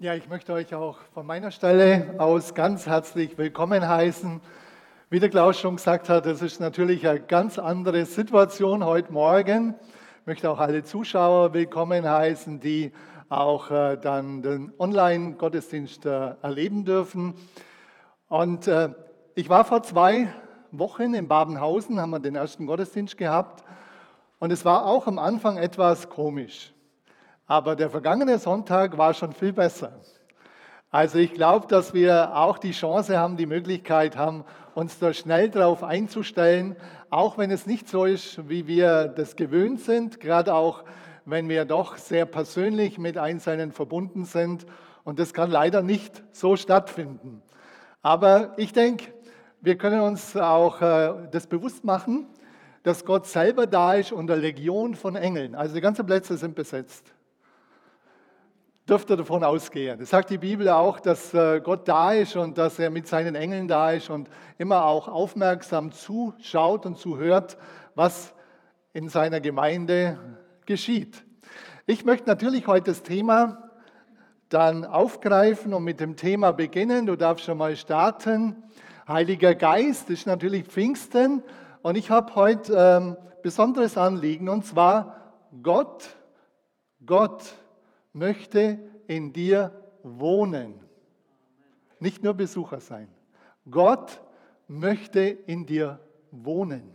Ja, ich möchte euch auch von meiner Stelle aus ganz herzlich willkommen heißen. Wie der Klaus schon gesagt hat, das ist natürlich eine ganz andere Situation heute Morgen. Ich möchte auch alle Zuschauer willkommen heißen, die auch äh, dann den Online-Gottesdienst äh, erleben dürfen. Und äh, ich war vor zwei Wochen in Babenhausen, haben wir den ersten Gottesdienst gehabt. Und es war auch am Anfang etwas komisch. Aber der vergangene Sonntag war schon viel besser. Also ich glaube, dass wir auch die Chance haben, die Möglichkeit haben, uns da schnell darauf einzustellen, auch wenn es nicht so ist, wie wir das gewöhnt sind, gerade auch wenn wir doch sehr persönlich mit Einzelnen verbunden sind. Und das kann leider nicht so stattfinden. Aber ich denke, wir können uns auch äh, das bewusst machen, dass Gott selber da ist unter Legion von Engeln. Also die ganzen Plätze sind besetzt dürft ihr davon ausgehen. Das sagt die Bibel auch, dass äh, Gott da ist und dass er mit seinen Engeln da ist und immer auch aufmerksam zuschaut und zuhört, was in seiner Gemeinde geschieht. Ich möchte natürlich heute das Thema dann aufgreifen und mit dem Thema beginnen. Du darfst schon mal starten. Heiliger Geist ist natürlich Pfingsten und ich habe heute ähm, besonderes Anliegen und zwar Gott, Gott möchte in dir wohnen. Nicht nur Besucher sein. Gott möchte in dir wohnen.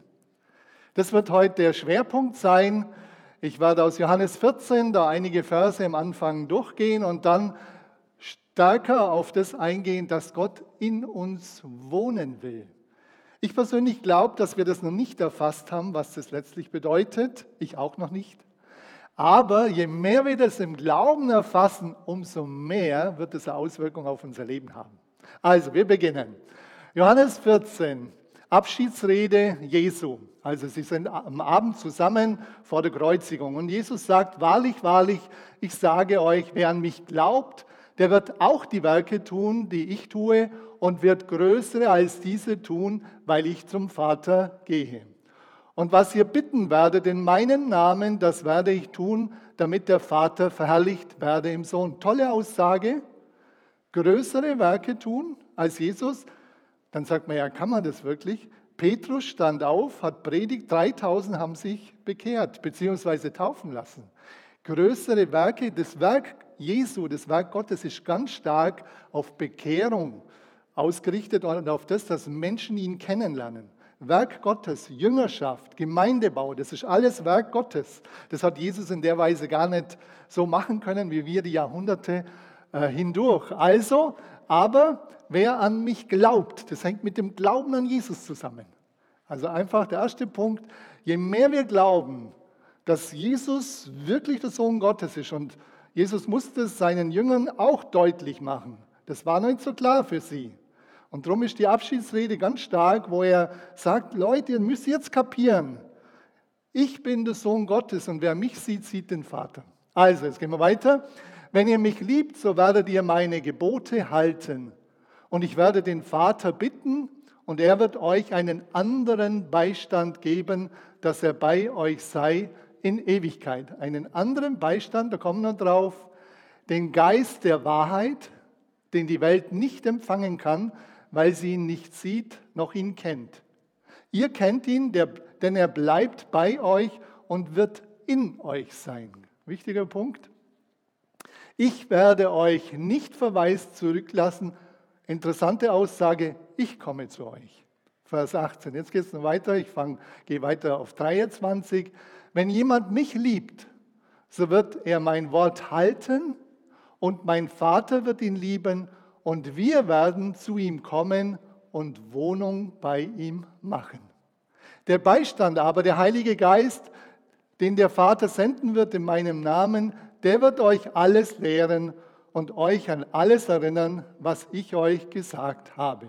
Das wird heute der Schwerpunkt sein. Ich werde aus Johannes 14 da einige Verse am Anfang durchgehen und dann stärker auf das eingehen, dass Gott in uns wohnen will. Ich persönlich glaube, dass wir das noch nicht erfasst haben, was das letztlich bedeutet. Ich auch noch nicht. Aber je mehr wir das im Glauben erfassen, umso mehr wird es eine Auswirkung auf unser Leben haben. Also, wir beginnen. Johannes 14, Abschiedsrede Jesu. Also sie sind am Abend zusammen vor der Kreuzigung. Und Jesus sagt, wahrlich, wahrlich, ich sage euch, wer an mich glaubt, der wird auch die Werke tun, die ich tue, und wird größere als diese tun, weil ich zum Vater gehe. Und was ihr bitten werdet in meinem Namen, das werde ich tun, damit der Vater verherrlicht werde im Sohn. Tolle Aussage. Größere Werke tun als Jesus. Dann sagt man, ja, kann man das wirklich? Petrus stand auf, hat predigt, 3000 haben sich bekehrt bzw. taufen lassen. Größere Werke, das Werk Jesu, das Werk Gottes ist ganz stark auf Bekehrung ausgerichtet und auf das, dass Menschen ihn kennenlernen. Werk Gottes, Jüngerschaft, Gemeindebau, das ist alles Werk Gottes. Das hat Jesus in der Weise gar nicht so machen können, wie wir die Jahrhunderte äh, hindurch. Also, aber wer an mich glaubt, das hängt mit dem Glauben an Jesus zusammen. Also einfach der erste Punkt, je mehr wir glauben, dass Jesus wirklich der Sohn Gottes ist und Jesus musste es seinen Jüngern auch deutlich machen. Das war nicht so klar für sie. Und darum ist die Abschiedsrede ganz stark, wo er sagt, Leute, ihr müsst jetzt kapieren, ich bin der Sohn Gottes und wer mich sieht, sieht den Vater. Also, jetzt gehen wir weiter. Wenn ihr mich liebt, so werdet ihr meine Gebote halten. Und ich werde den Vater bitten und er wird euch einen anderen Beistand geben, dass er bei euch sei in Ewigkeit. Einen anderen Beistand, da kommen wir drauf, den Geist der Wahrheit, den die Welt nicht empfangen kann, weil sie ihn nicht sieht noch ihn kennt. Ihr kennt ihn, denn er bleibt bei euch und wird in euch sein. Wichtiger Punkt. Ich werde euch nicht verwaist zurücklassen. Interessante Aussage, ich komme zu euch. Vers 18. Jetzt geht es noch weiter. Ich gehe weiter auf 23. Wenn jemand mich liebt, so wird er mein Wort halten und mein Vater wird ihn lieben und wir werden zu ihm kommen und Wohnung bei ihm machen. Der Beistand aber, der Heilige Geist, den der Vater senden wird in meinem Namen, der wird euch alles lehren und euch an alles erinnern, was ich euch gesagt habe.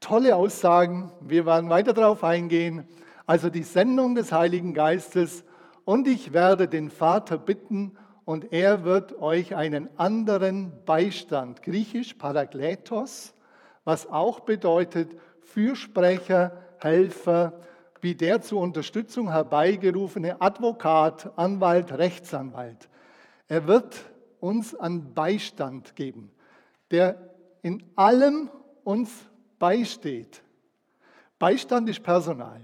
Tolle Aussagen, wir werden weiter darauf eingehen. Also die Sendung des Heiligen Geistes und ich werde den Vater bitten und er wird euch einen anderen Beistand, griechisch Parakletos, was auch bedeutet Fürsprecher, Helfer, wie der zur Unterstützung herbeigerufene Advokat, Anwalt, Rechtsanwalt. Er wird uns an Beistand geben, der in allem uns beisteht. Beistand ist Personal,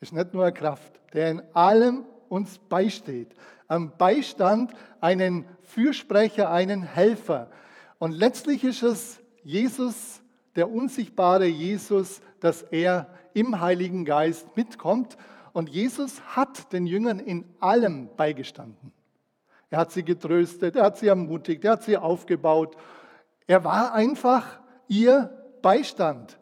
ist nicht nur Kraft, der in allem uns beisteht. Am Beistand einen Fürsprecher, einen Helfer. Und letztlich ist es Jesus, der unsichtbare Jesus, dass er im Heiligen Geist mitkommt. Und Jesus hat den Jüngern in allem beigestanden. Er hat sie getröstet, er hat sie ermutigt, er hat sie aufgebaut. Er war einfach ihr Beistand.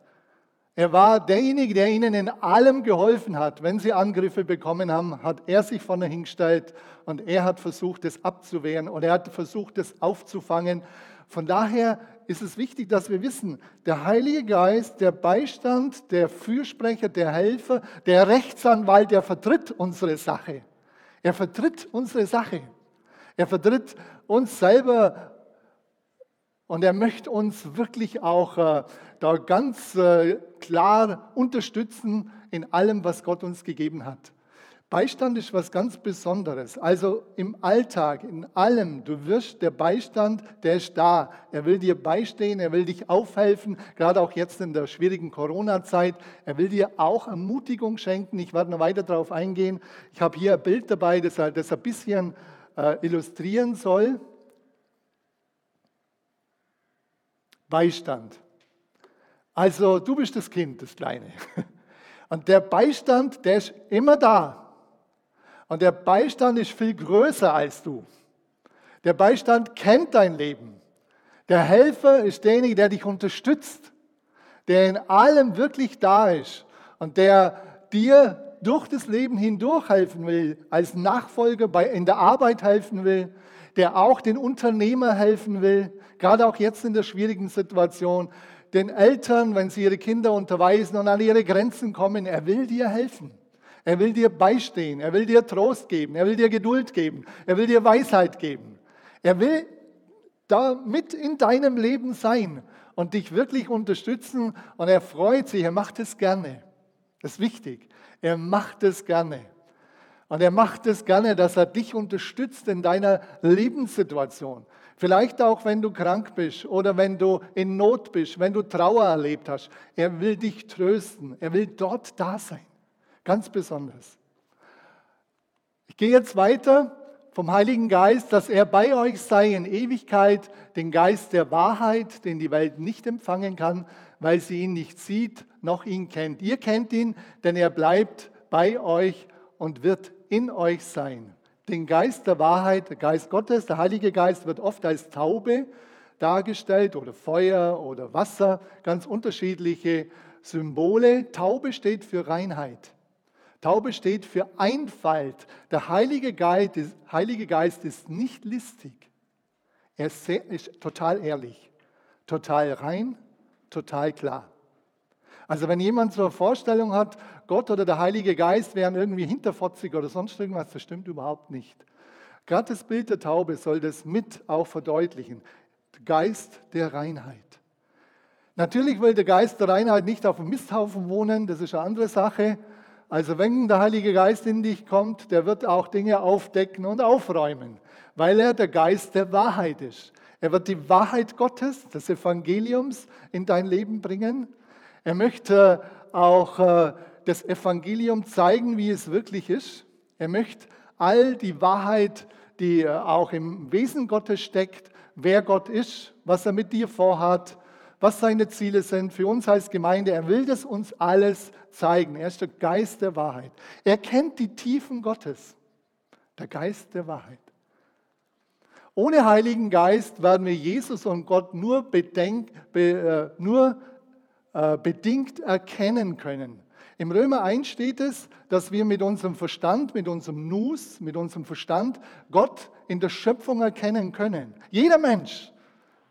Er war derjenige, der ihnen in allem geholfen hat. Wenn sie Angriffe bekommen haben, hat er sich vorne hingestellt und er hat versucht, es abzuwehren und er hat versucht, es aufzufangen. Von daher ist es wichtig, dass wir wissen, der Heilige Geist, der Beistand, der Fürsprecher, der Helfer, der Rechtsanwalt, der vertritt unsere Sache. Er vertritt unsere Sache. Er vertritt uns selber und er möchte uns wirklich auch äh, da ganz äh, klar unterstützen in allem, was Gott uns gegeben hat. Beistand ist was ganz Besonderes. Also im Alltag, in allem, du wirst der Beistand, der ist da. Er will dir beistehen, er will dich aufhelfen, gerade auch jetzt in der schwierigen Corona-Zeit. Er will dir auch Ermutigung schenken. Ich werde noch weiter darauf eingehen. Ich habe hier ein Bild dabei, das, das ein bisschen äh, illustrieren soll. Beistand. Also du bist das Kind, das Kleine. Und der Beistand, der ist immer da. Und der Beistand ist viel größer als du. Der Beistand kennt dein Leben. Der Helfer ist derjenige, der dich unterstützt, der in allem wirklich da ist und der dir durch das Leben hindurch helfen will, als Nachfolger in der Arbeit helfen will, der auch den Unternehmer helfen will, gerade auch jetzt in der schwierigen Situation, den Eltern, wenn sie ihre Kinder unterweisen und an ihre Grenzen kommen, er will dir helfen. Er will dir beistehen, er will dir Trost geben, er will dir Geduld geben, er will dir Weisheit geben. Er will da mit in deinem Leben sein und dich wirklich unterstützen und er freut sich, er macht es gerne. Das ist wichtig. Er macht es gerne. Und er macht es gerne, dass er dich unterstützt in deiner Lebenssituation. Vielleicht auch, wenn du krank bist oder wenn du in Not bist, wenn du Trauer erlebt hast. Er will dich trösten. Er will dort da sein. Ganz besonders. Ich gehe jetzt weiter vom Heiligen Geist, dass er bei euch sei in Ewigkeit, den Geist der Wahrheit, den die Welt nicht empfangen kann, weil sie ihn nicht sieht noch ihn kennt. Ihr kennt ihn, denn er bleibt bei euch und wird in euch sein. Den Geist der Wahrheit, der Geist Gottes, der Heilige Geist wird oft als Taube dargestellt oder Feuer oder Wasser, ganz unterschiedliche Symbole. Taube steht für Reinheit. Taube steht für Einfalt. Der Heilige Geist, der Heilige Geist ist nicht listig. Er ist total ehrlich, total rein, total klar. Also wenn jemand so eine Vorstellung hat, Gott oder der Heilige Geist wären irgendwie hinterfotzig oder sonst irgendwas, das stimmt überhaupt nicht. Gerade das Bild der Taube soll das mit auch verdeutlichen. Geist der Reinheit. Natürlich will der Geist der Reinheit nicht auf dem Misthaufen wohnen, das ist eine andere Sache. Also wenn der Heilige Geist in dich kommt, der wird auch Dinge aufdecken und aufräumen, weil er der Geist der Wahrheit ist. Er wird die Wahrheit Gottes, des Evangeliums in dein Leben bringen. Er möchte auch äh, das Evangelium zeigen, wie es wirklich ist. Er möchte all die Wahrheit, die äh, auch im Wesen Gottes steckt, wer Gott ist, was er mit dir vorhat, was seine Ziele sind für uns als Gemeinde. Er will das uns alles zeigen. Er ist der Geist der Wahrheit. Er kennt die Tiefen Gottes. Der Geist der Wahrheit. Ohne Heiligen Geist werden wir Jesus und Gott nur, bedenk, be, äh, nur äh, bedingt erkennen können. Im Römer 1 steht es, dass wir mit unserem Verstand, mit unserem Nus, mit unserem Verstand Gott in der Schöpfung erkennen können. Jeder Mensch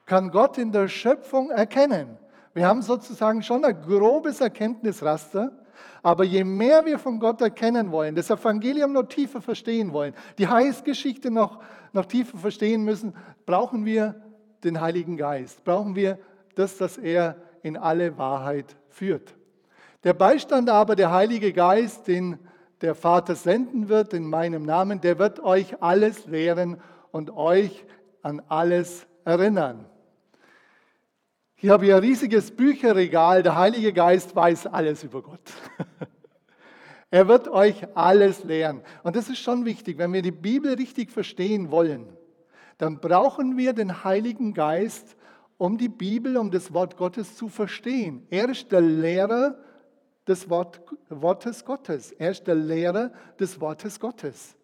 kann Gott in der Schöpfung erkennen. Wir haben sozusagen schon ein grobes Erkenntnisraster, aber je mehr wir von Gott erkennen wollen, das Evangelium noch tiefer verstehen wollen, die Heilsgeschichte noch, noch tiefer verstehen müssen, brauchen wir den Heiligen Geist, brauchen wir das, dass er in alle Wahrheit führt. Der Beistand aber, der Heilige Geist, den der Vater senden wird in meinem Namen, der wird euch alles lehren und euch an alles erinnern. Hier habe ich ein riesiges Bücherregal. Der Heilige Geist weiß alles über Gott. er wird euch alles lehren. Und das ist schon wichtig. Wenn wir die Bibel richtig verstehen wollen, dann brauchen wir den Heiligen Geist, um die Bibel, um das Wort Gottes zu verstehen. Er ist der Lehrer des Wort, Wortes Gottes. Er ist der Lehrer des Wortes Gottes.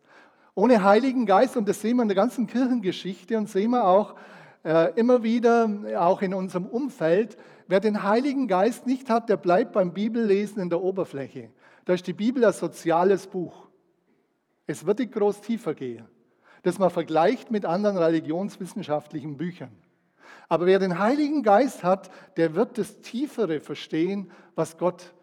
Ohne Heiligen Geist, und das sehen wir in der ganzen Kirchengeschichte und sehen wir auch äh, immer wieder, auch in unserem Umfeld, wer den Heiligen Geist nicht hat, der bleibt beim Bibellesen in der Oberfläche. Da ist die Bibel ein soziales Buch. Es wird nicht groß tiefer gehen, das man vergleicht mit anderen religionswissenschaftlichen Büchern. Aber wer den Heiligen Geist hat, der wird das Tiefere verstehen, was Gott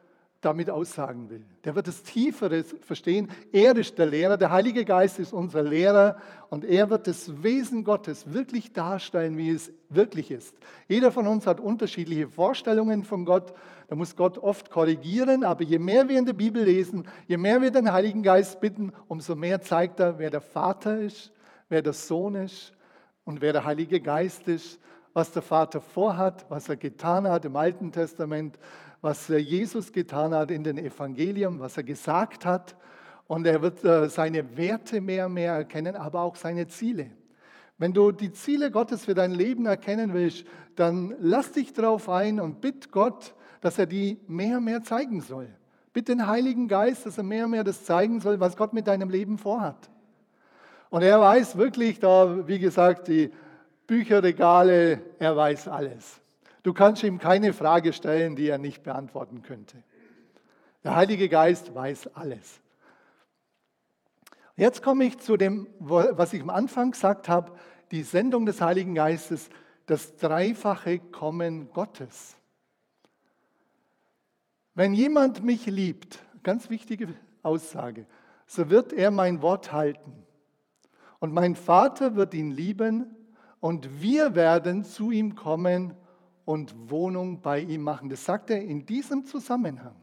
damit aussagen will. Der wird das Tiefere verstehen. Er ist der Lehrer, der Heilige Geist ist unser Lehrer und er wird das Wesen Gottes wirklich darstellen, wie es wirklich ist. Jeder von uns hat unterschiedliche Vorstellungen von Gott. Da muss Gott oft korrigieren, aber je mehr wir in der Bibel lesen, je mehr wir den Heiligen Geist bitten, umso mehr zeigt er, wer der Vater ist, wer der Sohn ist und wer der Heilige Geist ist, was der Vater vorhat, was er getan hat im Alten Testament was Jesus getan hat in den Evangelien, was er gesagt hat. Und er wird äh, seine Werte mehr und mehr erkennen, aber auch seine Ziele. Wenn du die Ziele Gottes für dein Leben erkennen willst, dann lass dich darauf ein und bitt Gott, dass er die mehr und mehr zeigen soll. Bitt den Heiligen Geist, dass er mehr und mehr das zeigen soll, was Gott mit deinem Leben vorhat. Und er weiß wirklich, da, wie gesagt, die Bücherregale, er weiß alles. Du kannst ihm keine Frage stellen, die er nicht beantworten könnte. Der Heilige Geist weiß alles. Jetzt komme ich zu dem, was ich am Anfang gesagt habe, die Sendung des Heiligen Geistes, das dreifache Kommen Gottes. Wenn jemand mich liebt, ganz wichtige Aussage, so wird er mein Wort halten. Und mein Vater wird ihn lieben und wir werden zu ihm kommen und Wohnung bei ihm machen. Das sagt er in diesem Zusammenhang.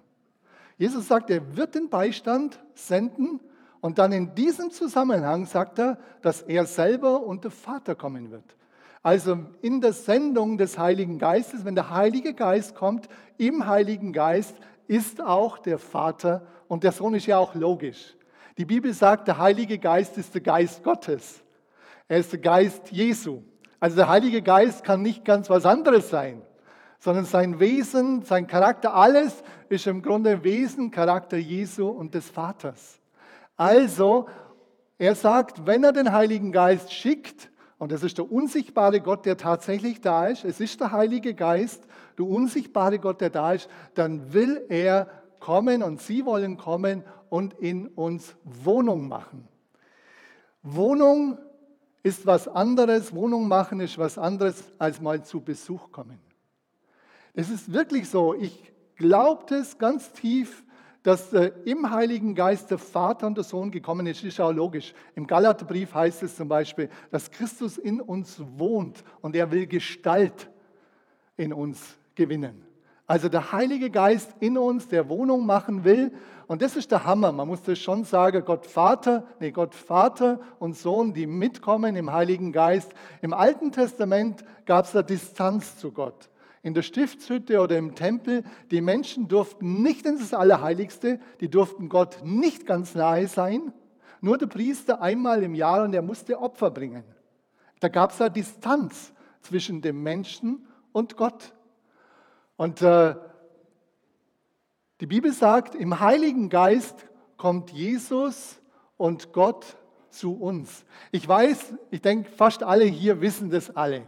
Jesus sagt, er wird den Beistand senden und dann in diesem Zusammenhang sagt er, dass er selber und der Vater kommen wird. Also in der Sendung des Heiligen Geistes, wenn der Heilige Geist kommt, im Heiligen Geist ist auch der Vater und der Sohn ist ja auch logisch. Die Bibel sagt, der Heilige Geist ist der Geist Gottes. Er ist der Geist Jesu. Also der Heilige Geist kann nicht ganz was anderes sein, sondern sein Wesen, sein Charakter, alles ist im Grunde Wesen, Charakter Jesu und des Vaters. Also, er sagt, wenn er den Heiligen Geist schickt, und das ist der unsichtbare Gott, der tatsächlich da ist, es ist der Heilige Geist, der unsichtbare Gott, der da ist, dann will er kommen und sie wollen kommen und in uns Wohnung machen. Wohnung ist was anderes, Wohnung machen ist was anderes, als mal zu Besuch kommen. Es ist wirklich so, ich glaube es ganz tief, dass äh, im Heiligen Geist der Vater und der Sohn gekommen ist, ist auch logisch. Im Galaterbrief heißt es zum Beispiel, dass Christus in uns wohnt und er will Gestalt in uns gewinnen. Also der Heilige Geist in uns, der Wohnung machen will. Und das ist der Hammer. Man muss das schon sagen, Gott Vater, nee, Gott Vater und Sohn, die mitkommen im Heiligen Geist. Im Alten Testament gab es da Distanz zu Gott. In der Stiftshütte oder im Tempel, die Menschen durften nicht in das Allerheiligste, die durften Gott nicht ganz nahe sein. Nur der Priester einmal im Jahr und er musste Opfer bringen. Da gab es da Distanz zwischen dem Menschen und Gott. Und äh, die Bibel sagt, im Heiligen Geist kommt Jesus und Gott zu uns. Ich weiß, ich denke, fast alle hier wissen das alle.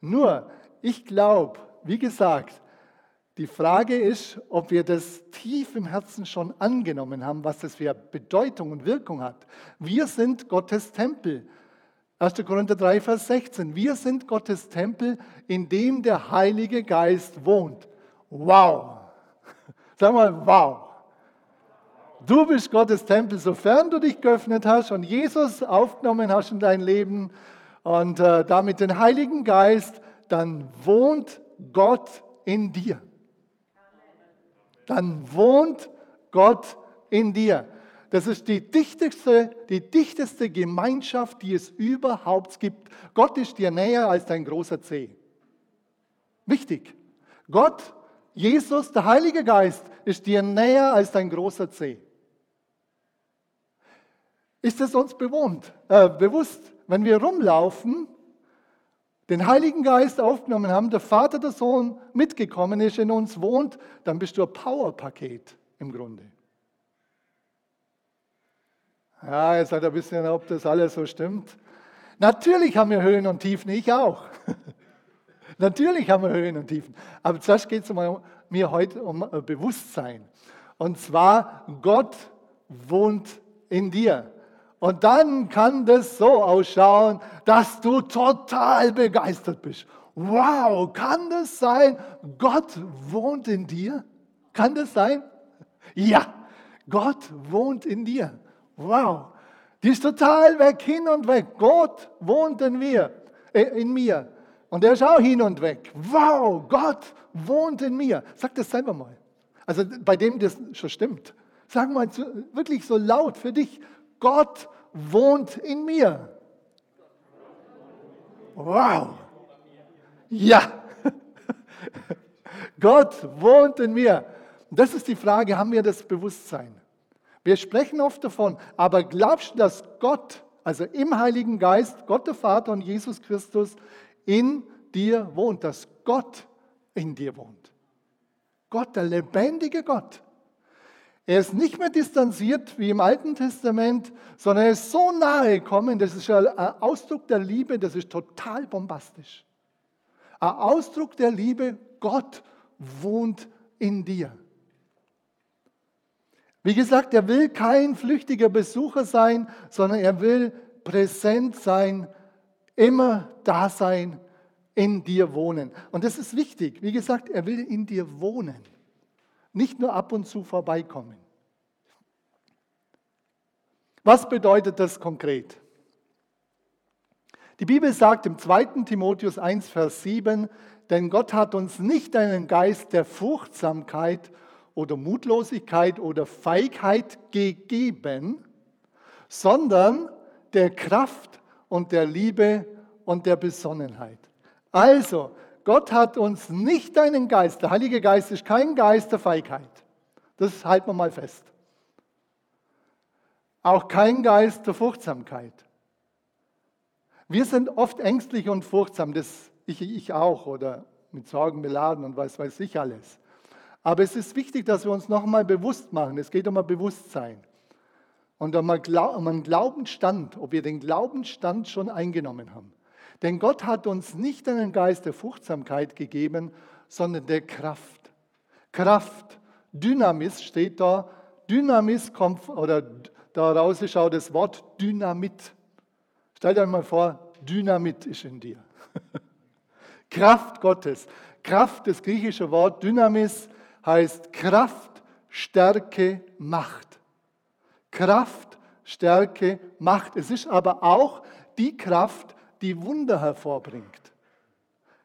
Nur, ich glaube, wie gesagt, die Frage ist, ob wir das tief im Herzen schon angenommen haben, was das für Bedeutung und Wirkung hat. Wir sind Gottes Tempel. 1. Korinther 3, Vers 16. Wir sind Gottes Tempel, in dem der Heilige Geist wohnt. Wow. Sag mal, wow. Du bist Gottes Tempel, sofern du dich geöffnet hast und Jesus aufgenommen hast in dein Leben und äh, damit den Heiligen Geist, dann wohnt Gott in dir. Dann wohnt Gott in dir. Das ist die dichteste, die dichteste Gemeinschaft, die es überhaupt gibt. Gott ist dir näher als dein großer Zeh. Wichtig. Gott, Jesus, der Heilige Geist, ist dir näher als dein großer Zeh. Ist es uns bewohnt, äh, bewusst, wenn wir rumlaufen, den Heiligen Geist aufgenommen haben, der Vater, der Sohn mitgekommen ist, in uns wohnt, dann bist du ein Powerpaket im Grunde. Ja, jetzt sagt er ein bisschen, ob das alles so stimmt. Natürlich haben wir Höhen und Tiefen, ich auch. Natürlich haben wir Höhen und Tiefen. Aber zuerst geht es mir heute um Bewusstsein. Und zwar, Gott wohnt in dir. Und dann kann das so ausschauen, dass du total begeistert bist. Wow, kann das sein? Gott wohnt in dir? Kann das sein? Ja, Gott wohnt in dir. Wow, die ist total weg, hin und weg. Gott wohnt in mir, äh, in mir. Und er ist auch hin und weg. Wow, Gott wohnt in mir. Sag das selber mal. Also bei dem das schon stimmt. Sag mal wirklich so laut für dich. Gott wohnt in mir. Wow. Ja. Gott wohnt in mir. Das ist die Frage, haben wir das Bewusstsein? Wir sprechen oft davon, aber glaubst du, dass Gott, also im Heiligen Geist, Gott der Vater und Jesus Christus in dir wohnt, dass Gott in dir wohnt? Gott, der lebendige Gott. Er ist nicht mehr distanziert wie im Alten Testament, sondern er ist so nahe gekommen, das ist ein Ausdruck der Liebe, das ist total bombastisch. Ein Ausdruck der Liebe, Gott wohnt in dir. Wie gesagt, er will kein flüchtiger Besucher sein, sondern er will präsent sein, immer da sein, in dir wohnen. Und das ist wichtig. Wie gesagt, er will in dir wohnen. Nicht nur ab und zu vorbeikommen. Was bedeutet das konkret? Die Bibel sagt im 2. Timotheus 1, Vers 7, denn Gott hat uns nicht einen Geist der Furchtsamkeit oder Mutlosigkeit oder Feigheit gegeben, sondern der Kraft und der Liebe und der Besonnenheit. Also, Gott hat uns nicht einen Geist, der Heilige Geist ist kein Geist der Feigheit. Das halten wir mal fest. Auch kein Geist der Furchtsamkeit. Wir sind oft ängstlich und furchtsam, das ich, ich auch, oder mit Sorgen beladen und was weiß ich alles. Aber es ist wichtig, dass wir uns nochmal bewusst machen. Es geht um ein Bewusstsein und um einen Glaubensstand, ob wir den Glaubensstand schon eingenommen haben. Denn Gott hat uns nicht einen Geist der Furchtsamkeit gegeben, sondern der Kraft. Kraft, Dynamis steht da. Dynamis kommt, oder daraus schaut das Wort Dynamit. Stellt euch mal vor, Dynamit ist in dir. Kraft Gottes. Kraft, das griechische Wort Dynamis, heißt Kraft, Stärke, Macht. Kraft, Stärke, Macht. Es ist aber auch die Kraft, die Wunder hervorbringt.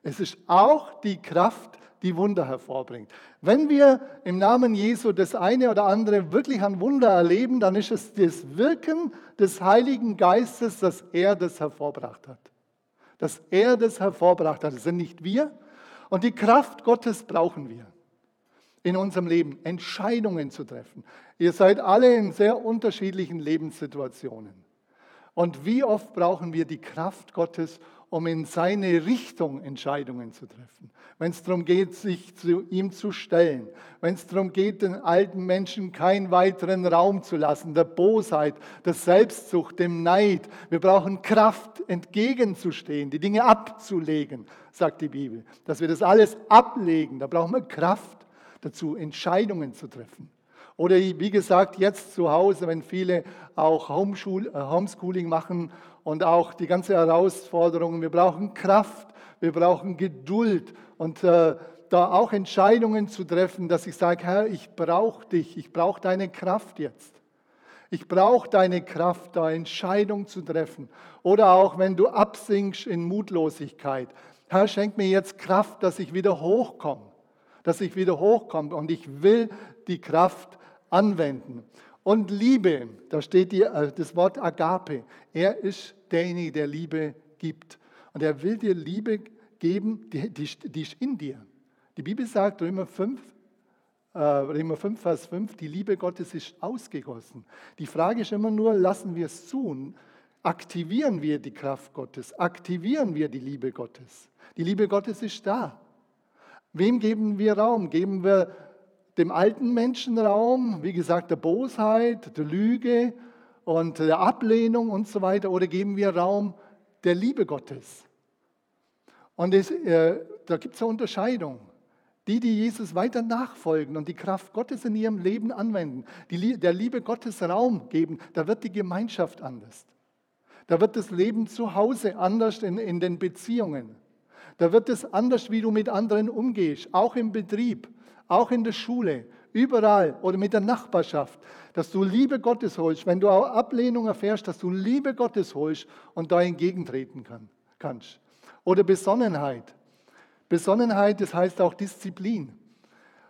Es ist auch die Kraft, die Wunder hervorbringt. Wenn wir im Namen Jesu das eine oder andere wirklich an Wunder erleben, dann ist es das Wirken des Heiligen Geistes, dass er das hervorbracht hat. Dass er das hervorbracht hat. Das sind nicht wir. Und die Kraft Gottes brauchen wir in unserem Leben, Entscheidungen zu treffen. Ihr seid alle in sehr unterschiedlichen Lebenssituationen. Und wie oft brauchen wir die Kraft Gottes, um in seine Richtung Entscheidungen zu treffen? Wenn es darum geht, sich zu ihm zu stellen, wenn es darum geht, den alten Menschen keinen weiteren Raum zu lassen, der Bosheit, der Selbstsucht, dem Neid. Wir brauchen Kraft, entgegenzustehen, die Dinge abzulegen, sagt die Bibel. Dass wir das alles ablegen, da brauchen wir Kraft dazu, Entscheidungen zu treffen. Oder wie gesagt, jetzt zu Hause, wenn viele auch äh, Homeschooling machen und auch die ganze Herausforderungen. Wir brauchen Kraft, wir brauchen Geduld und äh, da auch Entscheidungen zu treffen, dass ich sage, Herr, ich brauche dich, ich brauche deine Kraft jetzt. Ich brauche deine Kraft, da Entscheidungen zu treffen. Oder auch wenn du absinkst in Mutlosigkeit. Herr, schenk mir jetzt Kraft, dass ich wieder hochkomme. Dass ich wieder hochkomme. Und ich will die Kraft anwenden. und Liebe. Da steht die, äh, das Wort Agape. Er ist derjenige, der Liebe gibt. Und er will dir Liebe geben, die, die, die ist in dir. Die Bibel sagt, Römer 5, äh, Römer 5, Vers 5, die Liebe Gottes ist ausgegossen. Die Frage ist immer nur, lassen wir es zu? Aktivieren wir die Kraft Gottes? Aktivieren wir die Liebe Gottes? Die Liebe Gottes ist da. Wem geben wir Raum? Geben wir dem alten Menschen Raum, wie gesagt, der Bosheit, der Lüge und der Ablehnung und so weiter, oder geben wir Raum der Liebe Gottes? Und es, äh, da gibt es eine Unterscheidung. Die, die Jesus weiter nachfolgen und die Kraft Gottes in ihrem Leben anwenden, die der Liebe Gottes Raum geben, da wird die Gemeinschaft anders. Da wird das Leben zu Hause anders in, in den Beziehungen. Da wird es anders, wie du mit anderen umgehst, auch im Betrieb, auch in der Schule, überall oder mit der Nachbarschaft, dass du Liebe Gottes holst, wenn du auch Ablehnung erfährst, dass du Liebe Gottes holst und da entgegentreten kann, kannst. Oder Besonnenheit. Besonnenheit, das heißt auch Disziplin.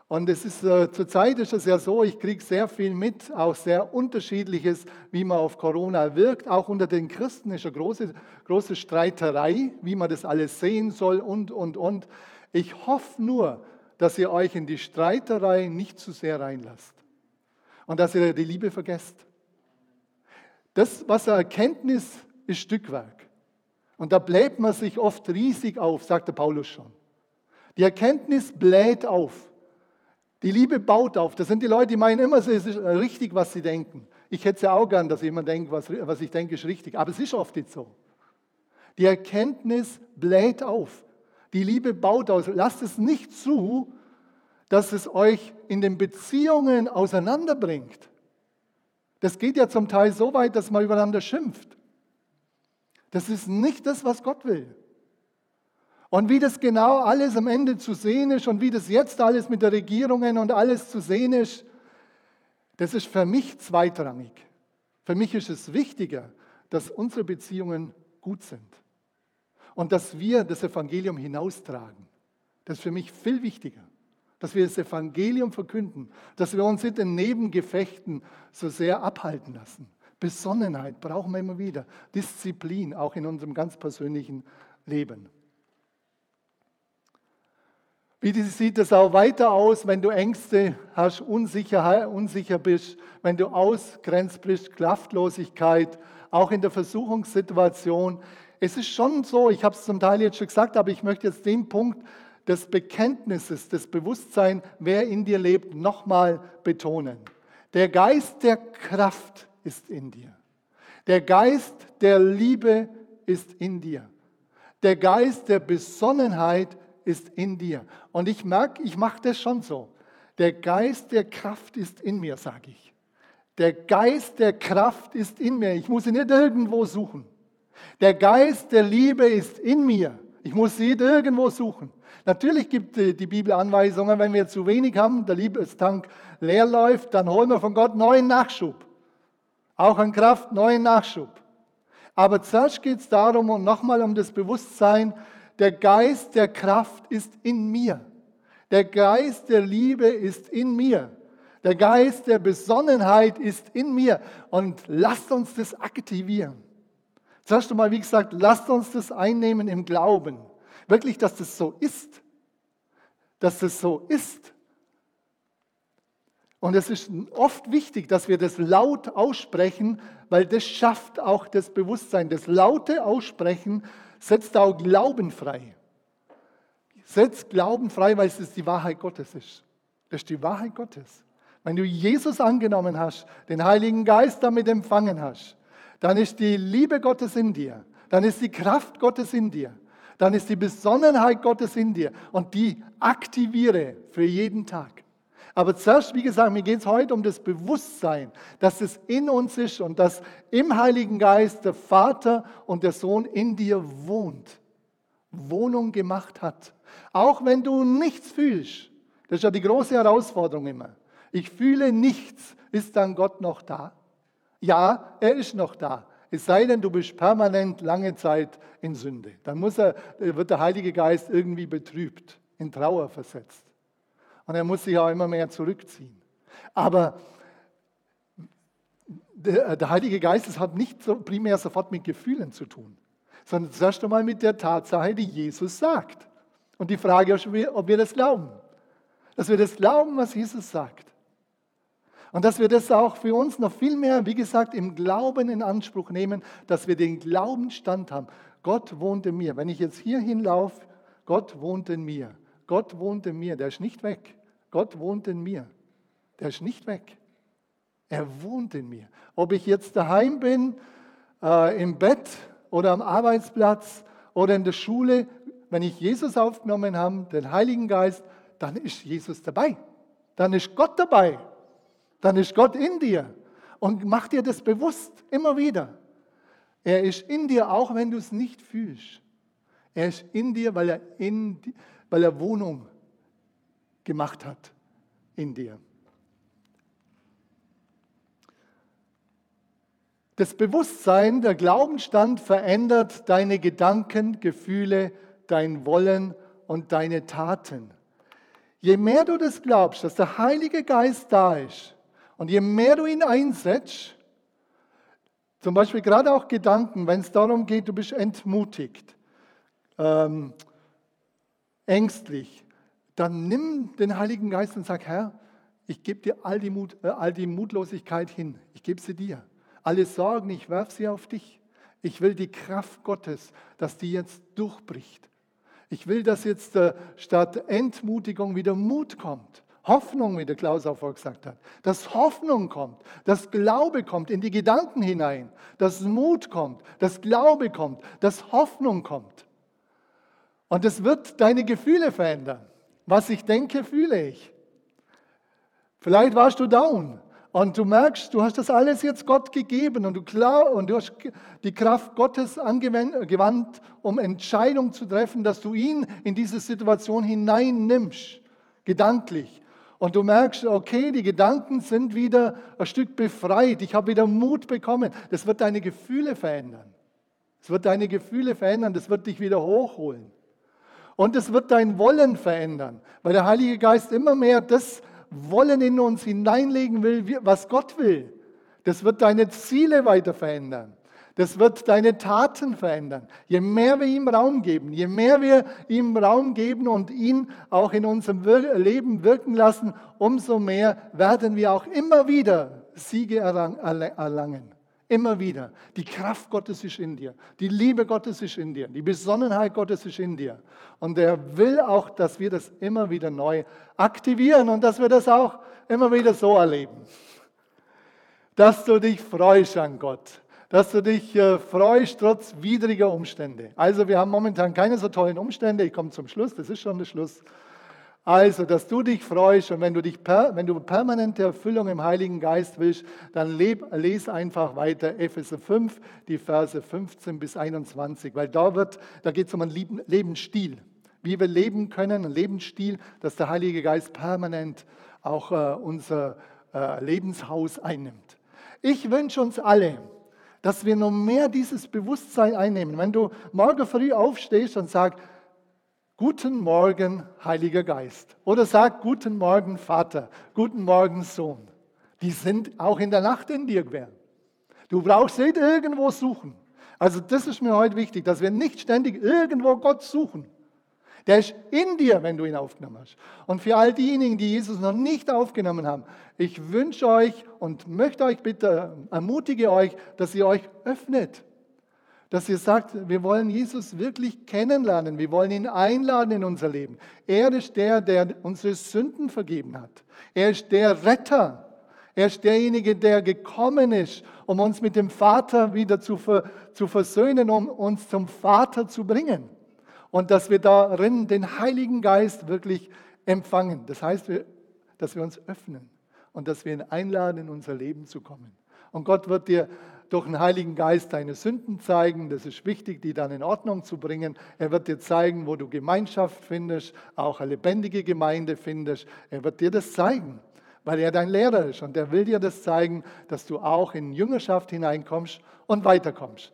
Und es ist äh, zurzeit ist es ja so, ich kriege sehr viel mit, auch sehr unterschiedliches, wie man auf Corona wirkt. Auch unter den Christen ist eine große, große Streiterei, wie man das alles sehen soll und, und, und. Ich hoffe nur, dass ihr euch in die Streiterei nicht zu sehr reinlasst und dass ihr die Liebe vergesst. Das, was Erkenntnis ist Stückwerk. Und da bläht man sich oft riesig auf, sagt der Paulus schon. Die Erkenntnis bläht auf. Die Liebe baut auf. Das sind die Leute, die meinen immer, es ist richtig, was sie denken. Ich hätte es ja auch gern, dass jemand denkt, was, was ich denke, ist richtig. Aber es ist oft nicht so. Die Erkenntnis bläht auf. Die Liebe baut aus. Lasst es nicht zu, dass es euch in den Beziehungen auseinanderbringt. Das geht ja zum Teil so weit, dass man übereinander schimpft. Das ist nicht das, was Gott will. Und wie das genau alles am Ende zu sehen ist und wie das jetzt alles mit der Regierungen und alles zu sehen ist, das ist für mich zweitrangig. Für mich ist es wichtiger, dass unsere Beziehungen gut sind und dass wir das Evangelium hinaustragen. Das ist für mich viel wichtiger, dass wir das Evangelium verkünden, dass wir uns in den Nebengefechten so sehr abhalten lassen. Besonnenheit brauchen wir immer wieder, Disziplin auch in unserem ganz persönlichen Leben. Wie sieht es auch weiter aus, wenn du Ängste hast, Unsicherheit, unsicher bist, wenn du ausgrenzt bist, Kraftlosigkeit, auch in der Versuchungssituation? Es ist schon so, ich habe es zum Teil jetzt schon gesagt, aber ich möchte jetzt den Punkt des Bekenntnisses, des Bewusstseins, wer in dir lebt, nochmal betonen. Der Geist der Kraft ist in dir. Der Geist der Liebe ist in dir. Der Geist der Besonnenheit ist in dir. Und ich merke, ich mache das schon so. Der Geist der Kraft ist in mir, sage ich. Der Geist der Kraft ist in mir. Ich muss ihn nicht irgendwo suchen. Der Geist der Liebe ist in mir. Ich muss sie irgendwo suchen. Natürlich gibt die Bibel Anweisungen, wenn wir zu wenig haben, der Liebestank leer läuft, dann holen wir von Gott neuen Nachschub. Auch an Kraft neuen Nachschub. Aber zuerst geht es darum und nochmal um das Bewusstsein, der Geist der Kraft ist in mir. Der Geist der Liebe ist in mir. Der Geist der Besonnenheit ist in mir. Und lasst uns das aktivieren. Zuerst einmal, wie gesagt, lasst uns das einnehmen im Glauben. Wirklich, dass das so ist. Dass das so ist. Und es ist oft wichtig, dass wir das laut aussprechen, weil das schafft auch das Bewusstsein. Das laute Aussprechen setzt auch Glauben frei. Setzt Glauben frei, weil es die Wahrheit Gottes ist. Das ist die Wahrheit Gottes. Wenn du Jesus angenommen hast, den Heiligen Geist damit empfangen hast, dann ist die Liebe Gottes in dir. Dann ist die Kraft Gottes in dir. Dann ist die Besonnenheit Gottes in dir. Und die aktiviere für jeden Tag. Aber zuerst, wie gesagt, mir geht es heute um das Bewusstsein, dass es in uns ist und dass im Heiligen Geist der Vater und der Sohn in dir wohnt, Wohnung gemacht hat. Auch wenn du nichts fühlst, das ist ja die große Herausforderung immer. Ich fühle nichts, ist dann Gott noch da? Ja, er ist noch da. Es sei denn, du bist permanent lange Zeit in Sünde. Dann muss er, wird der Heilige Geist irgendwie betrübt, in Trauer versetzt. Und er muss sich auch immer mehr zurückziehen. Aber der, der Heilige Geist, das hat nicht so primär sofort mit Gefühlen zu tun, sondern zuerst einmal mit der Tatsache, die Jesus sagt. Und die Frage ist, ob wir das glauben. Dass wir das glauben, was Jesus sagt. Und dass wir das auch für uns noch viel mehr, wie gesagt, im Glauben in Anspruch nehmen, dass wir den Glaubensstand haben. Gott wohnt in mir. Wenn ich jetzt hier hinlaufe, Gott wohnt in mir. Gott wohnt in mir. Der ist nicht weg. Gott wohnt in mir. Der ist nicht weg. Er wohnt in mir. Ob ich jetzt daheim bin, äh, im Bett oder am Arbeitsplatz oder in der Schule, wenn ich Jesus aufgenommen habe, den Heiligen Geist, dann ist Jesus dabei. Dann ist Gott dabei. Dann ist Gott in dir. Und mach dir das bewusst, immer wieder. Er ist in dir, auch wenn du es nicht fühlst. Er ist in dir, weil er, in, weil er Wohnung gemacht hat in dir. Das Bewusstsein, der Glaubenstand verändert deine Gedanken, Gefühle, dein Wollen und deine Taten. Je mehr du das glaubst, dass der Heilige Geist da ist und je mehr du ihn einsetzt, zum Beispiel gerade auch Gedanken, wenn es darum geht, du bist entmutigt, ähm, ängstlich, dann nimm den Heiligen Geist und sag, Herr, ich gebe dir all die, Mut, äh, all die Mutlosigkeit hin, ich gebe sie dir. Alle Sorgen, ich werfe sie auf dich. Ich will die Kraft Gottes, dass die jetzt durchbricht. Ich will, dass jetzt äh, statt Entmutigung wieder Mut kommt. Hoffnung, wie der Klaus auch vorher gesagt hat. Dass Hoffnung kommt, dass Glaube kommt in die Gedanken hinein, dass Mut kommt, dass Glaube kommt, dass Hoffnung kommt. Und es wird deine Gefühle verändern. Was ich denke, fühle ich. Vielleicht warst du down und du merkst, du hast das alles jetzt Gott gegeben und du, klar, und du hast die Kraft Gottes angewandt, um Entscheidungen zu treffen, dass du ihn in diese Situation hineinnimmst, gedanklich. Und du merkst, okay, die Gedanken sind wieder ein Stück befreit. Ich habe wieder Mut bekommen. Das wird deine Gefühle verändern. Es wird deine Gefühle verändern. Das wird dich wieder hochholen. Und es wird dein Wollen verändern, weil der Heilige Geist immer mehr das Wollen in uns hineinlegen will, was Gott will. Das wird deine Ziele weiter verändern. Das wird deine Taten verändern. Je mehr wir ihm Raum geben, je mehr wir ihm Raum geben und ihn auch in unserem Leben wirken lassen, umso mehr werden wir auch immer wieder Siege erlangen. Immer wieder. Die Kraft Gottes ist in dir. Die Liebe Gottes ist in dir. Die Besonnenheit Gottes ist in dir. Und er will auch, dass wir das immer wieder neu aktivieren und dass wir das auch immer wieder so erleben. Dass du dich freust an Gott dass du dich äh, freust trotz widriger Umstände. Also wir haben momentan keine so tollen Umstände. Ich komme zum Schluss, das ist schon der Schluss. Also, dass du dich freust und wenn du, dich per, wenn du permanente Erfüllung im Heiligen Geist willst, dann leb, lese einfach weiter Epheser 5, die Verse 15 bis 21, weil da, da geht es um einen Lebensstil, wie wir leben können, einen Lebensstil, dass der Heilige Geist permanent auch äh, unser äh, Lebenshaus einnimmt. Ich wünsche uns alle, dass wir noch mehr dieses Bewusstsein einnehmen. Wenn du morgen früh aufstehst und sagst, Guten Morgen, Heiliger Geist. Oder sag Guten Morgen, Vater. Guten Morgen, Sohn. Die sind auch in der Nacht in dir gewesen. Du brauchst nicht irgendwo suchen. Also das ist mir heute wichtig, dass wir nicht ständig irgendwo Gott suchen. Der ist in dir, wenn du ihn aufgenommen hast. Und für all diejenigen, die Jesus noch nicht aufgenommen haben, ich wünsche euch und möchte euch bitte, ermutige euch, dass ihr euch öffnet. Dass ihr sagt, wir wollen Jesus wirklich kennenlernen. Wir wollen ihn einladen in unser Leben. Er ist der, der unsere Sünden vergeben hat. Er ist der Retter. Er ist derjenige, der gekommen ist, um uns mit dem Vater wieder zu, zu versöhnen, um uns zum Vater zu bringen und dass wir darin den Heiligen Geist wirklich empfangen. Das heißt, dass wir uns öffnen und dass wir ihn einladen, in unser Leben zu kommen. Und Gott wird dir durch den Heiligen Geist deine Sünden zeigen. Das ist wichtig, die dann in Ordnung zu bringen. Er wird dir zeigen, wo du Gemeinschaft findest, auch eine lebendige Gemeinde findest. Er wird dir das zeigen, weil er dein Lehrer ist. Und er will dir das zeigen, dass du auch in Jüngerschaft hineinkommst und weiterkommst.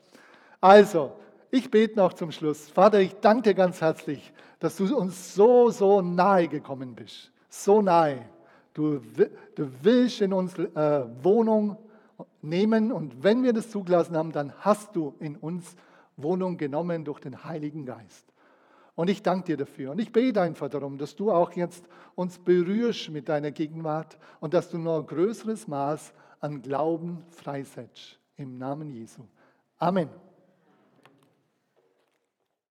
Also, ich bete noch zum Schluss. Vater, ich danke dir ganz herzlich, dass du uns so, so nahe gekommen bist. So nahe. Du, du willst in unsere äh, Wohnung nehmen. Und wenn wir das zugelassen haben, dann hast du in uns Wohnung genommen durch den Heiligen Geist. Und ich danke dir dafür. Und ich bete einfach darum, dass du auch jetzt uns berührst mit deiner Gegenwart und dass du noch ein größeres Maß an Glauben freisetzt. Im Namen Jesu. Amen.